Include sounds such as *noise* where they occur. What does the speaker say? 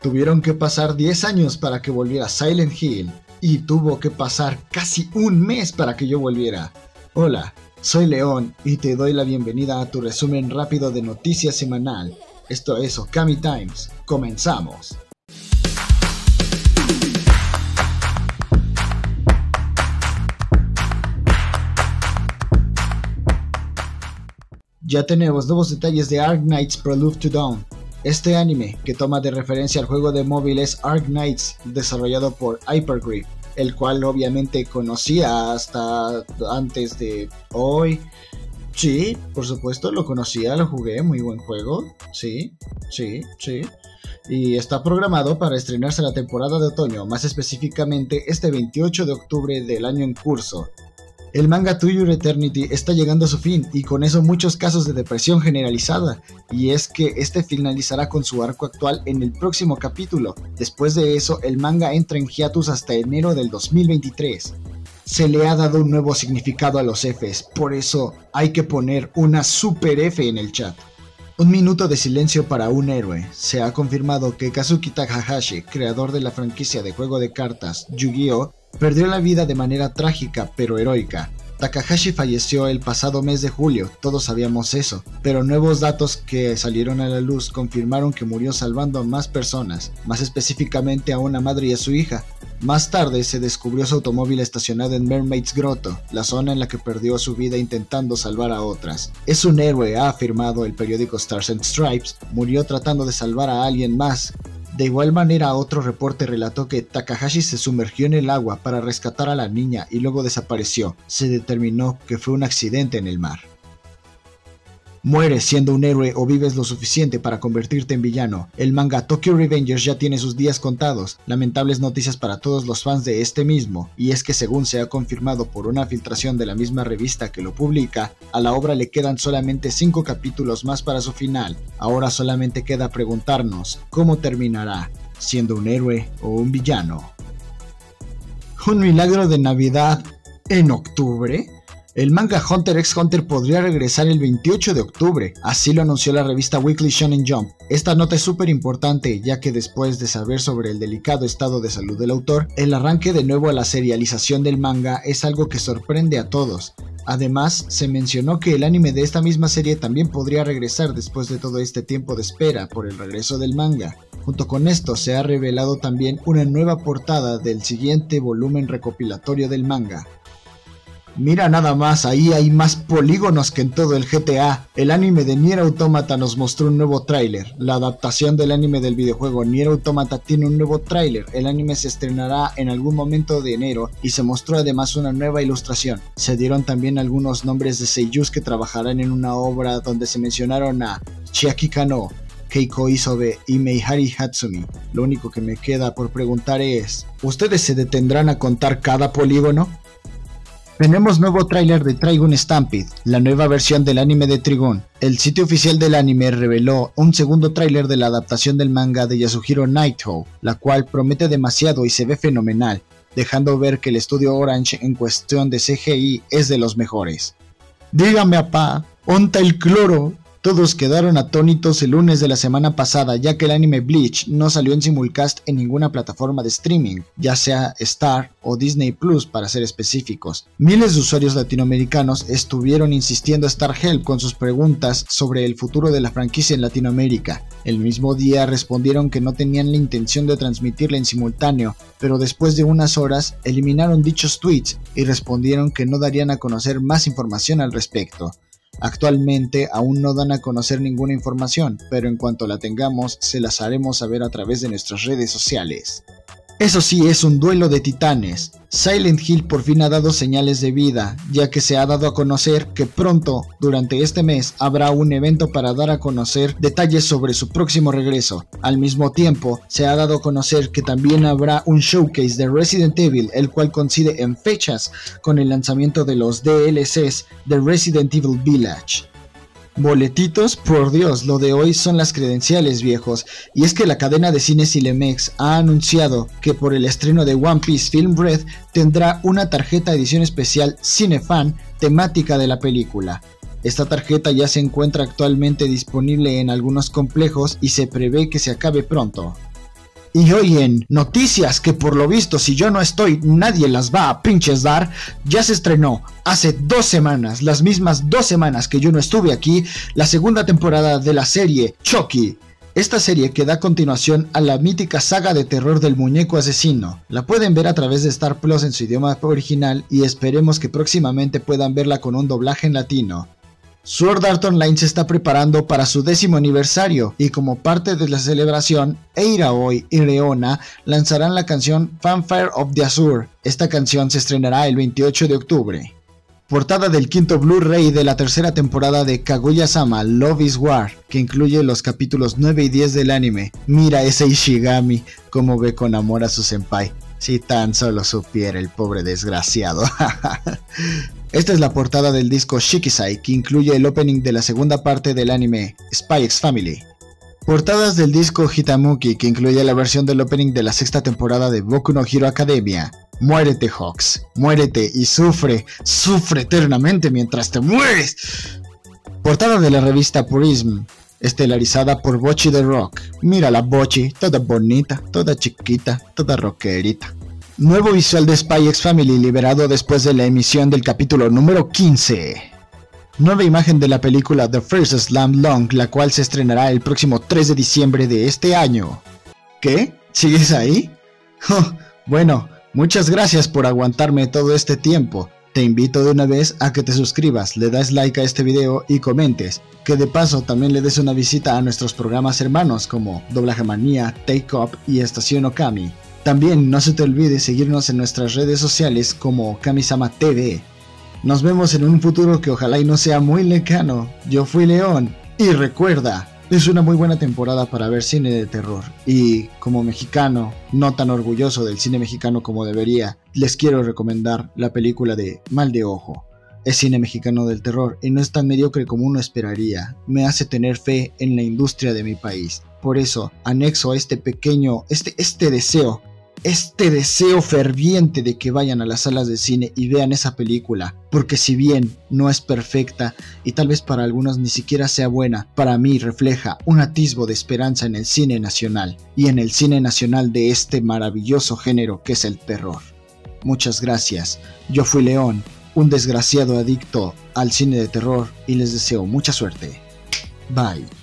Tuvieron que pasar 10 años para que volviera Silent Hill y tuvo que pasar casi un mes para que yo volviera. Hola, soy León y te doy la bienvenida a tu resumen rápido de noticias semanal. Esto es Okami Times. Comenzamos. Ya tenemos nuevos detalles de Ark Knights Prelude to Dawn. Este anime, que toma de referencia al juego de móviles Ark Knights, desarrollado por Hypergrip, el cual obviamente conocía hasta antes de hoy. Sí, por supuesto, lo conocía, lo jugué, muy buen juego. Sí, sí, sí. Y está programado para estrenarse la temporada de otoño, más específicamente este 28 de octubre del año en curso, el manga To Eternity está llegando a su fin y con eso muchos casos de depresión generalizada, y es que este finalizará con su arco actual en el próximo capítulo. Después de eso, el manga entra en hiatus hasta enero del 2023. Se le ha dado un nuevo significado a los Fs, por eso hay que poner una super F en el chat. Un minuto de silencio para un héroe. Se ha confirmado que Kazuki Takahashi, creador de la franquicia de juego de cartas Yu-Gi-Oh!, perdió la vida de manera trágica pero heroica. Takahashi falleció el pasado mes de julio, todos sabíamos eso, pero nuevos datos que salieron a la luz confirmaron que murió salvando a más personas, más específicamente a una madre y a su hija. Más tarde se descubrió su automóvil estacionado en Mermaid's Grotto, la zona en la que perdió su vida intentando salvar a otras. Es un héroe, ha afirmado el periódico Stars and Stripes, murió tratando de salvar a alguien más, de igual manera, otro reporte relató que Takahashi se sumergió en el agua para rescatar a la niña y luego desapareció. Se determinó que fue un accidente en el mar. Mueres siendo un héroe o vives lo suficiente para convertirte en villano. El manga Tokyo Revengers ya tiene sus días contados. Lamentables noticias para todos los fans de este mismo, y es que según se ha confirmado por una filtración de la misma revista que lo publica, a la obra le quedan solamente 5 capítulos más para su final. Ahora solamente queda preguntarnos cómo terminará, siendo un héroe o un villano. ¿Un milagro de Navidad en octubre? El manga Hunter x Hunter podría regresar el 28 de octubre, así lo anunció la revista Weekly Shonen Jump. Esta nota es súper importante ya que después de saber sobre el delicado estado de salud del autor, el arranque de nuevo a la serialización del manga es algo que sorprende a todos. Además, se mencionó que el anime de esta misma serie también podría regresar después de todo este tiempo de espera por el regreso del manga. Junto con esto se ha revelado también una nueva portada del siguiente volumen recopilatorio del manga, Mira nada más, ahí hay más polígonos que en todo el GTA. El anime de Nier Automata nos mostró un nuevo tráiler. La adaptación del anime del videojuego Nier Automata tiene un nuevo tráiler. El anime se estrenará en algún momento de enero y se mostró además una nueva ilustración. Se dieron también algunos nombres de seiyus que trabajarán en una obra donde se mencionaron a Chiaki Kano, Keiko Isobe y Meihari Hatsumi. Lo único que me queda por preguntar es, ¿ustedes se detendrán a contar cada polígono? Tenemos nuevo tráiler de Trigun Stampede, la nueva versión del anime de Trigun. El sitio oficial del anime reveló un segundo tráiler de la adaptación del manga de Yasuhiro Nighthawk, la cual promete demasiado y se ve fenomenal, dejando ver que el estudio Orange en cuestión de CGI es de los mejores. Dígame, apá, ¿onta el cloro? Todos quedaron atónitos el lunes de la semana pasada ya que el anime Bleach no salió en simulcast en ninguna plataforma de streaming, ya sea Star o Disney Plus para ser específicos. Miles de usuarios latinoamericanos estuvieron insistiendo a Star Help con sus preguntas sobre el futuro de la franquicia en Latinoamérica. El mismo día respondieron que no tenían la intención de transmitirla en simultáneo, pero después de unas horas eliminaron dichos tweets y respondieron que no darían a conocer más información al respecto. Actualmente aún no dan a conocer ninguna información, pero en cuanto la tengamos se las haremos saber a través de nuestras redes sociales. Eso sí, es un duelo de titanes. Silent Hill por fin ha dado señales de vida, ya que se ha dado a conocer que pronto, durante este mes, habrá un evento para dar a conocer detalles sobre su próximo regreso. Al mismo tiempo, se ha dado a conocer que también habrá un showcase de Resident Evil, el cual coincide en fechas con el lanzamiento de los DLCs de Resident Evil Village. Boletitos, por Dios, lo de hoy son las credenciales viejos, y es que la cadena de cine Cinemex ha anunciado que por el estreno de One Piece Film Red tendrá una tarjeta edición especial Cinefan temática de la película. Esta tarjeta ya se encuentra actualmente disponible en algunos complejos y se prevé que se acabe pronto. Y hoy en noticias que por lo visto si yo no estoy nadie las va a pinches dar, ya se estrenó hace dos semanas, las mismas dos semanas que yo no estuve aquí, la segunda temporada de la serie Chucky. Esta serie que da continuación a la mítica saga de terror del muñeco asesino. La pueden ver a través de Star Plus en su idioma original y esperemos que próximamente puedan verla con un doblaje en latino. Sword Art Online se está preparando para su décimo aniversario y como parte de la celebración, Eiraoi y Reona lanzarán la canción Fanfare of the Azure. Esta canción se estrenará el 28 de octubre portada del quinto Blu-ray de la tercera temporada de Kaguya-sama Love is War, que incluye los capítulos 9 y 10 del anime. Mira ese Ishigami, como ve con amor a su senpai. Si tan solo supiera el pobre desgraciado. *laughs* Esta es la portada del disco Shikisai, que incluye el opening de la segunda parte del anime Spy Family. Portadas del disco Hitamuki, que incluye la versión del opening de la sexta temporada de Boku no Hero Academia. Muérete, Hawks. Muérete y sufre, sufre eternamente mientras te mueres. Portada de la revista Purism, estelarizada por Bochi the Rock. Mira la Bochi, toda bonita, toda chiquita, toda rockerita. Nuevo visual de Spy X Family liberado después de la emisión del capítulo número 15. Nueva imagen de la película The First Slam Long, la cual se estrenará el próximo 3 de diciembre de este año. ¿Qué? ¿Sigues ahí? *laughs* bueno, Muchas gracias por aguantarme todo este tiempo. Te invito de una vez a que te suscribas, le das like a este video y comentes. Que de paso también le des una visita a nuestros programas hermanos como Doblaje Manía, Take Up y Estación Okami. También no se te olvide seguirnos en nuestras redes sociales como Kamisama TV. Nos vemos en un futuro que ojalá y no sea muy lejano. Yo fui León y recuerda, es una muy buena temporada para ver cine de terror y como mexicano, no tan orgulloso del cine mexicano como debería, les quiero recomendar la película de Mal de Ojo. Es cine mexicano del terror y no es tan mediocre como uno esperaría. Me hace tener fe en la industria de mi país. Por eso, anexo a este pequeño, este, este deseo este deseo ferviente de que vayan a las salas de cine y vean esa película, porque si bien no es perfecta y tal vez para algunos ni siquiera sea buena, para mí refleja un atisbo de esperanza en el cine nacional y en el cine nacional de este maravilloso género que es el terror. Muchas gracias, yo fui León, un desgraciado adicto al cine de terror y les deseo mucha suerte. Bye.